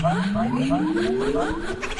頑張れ。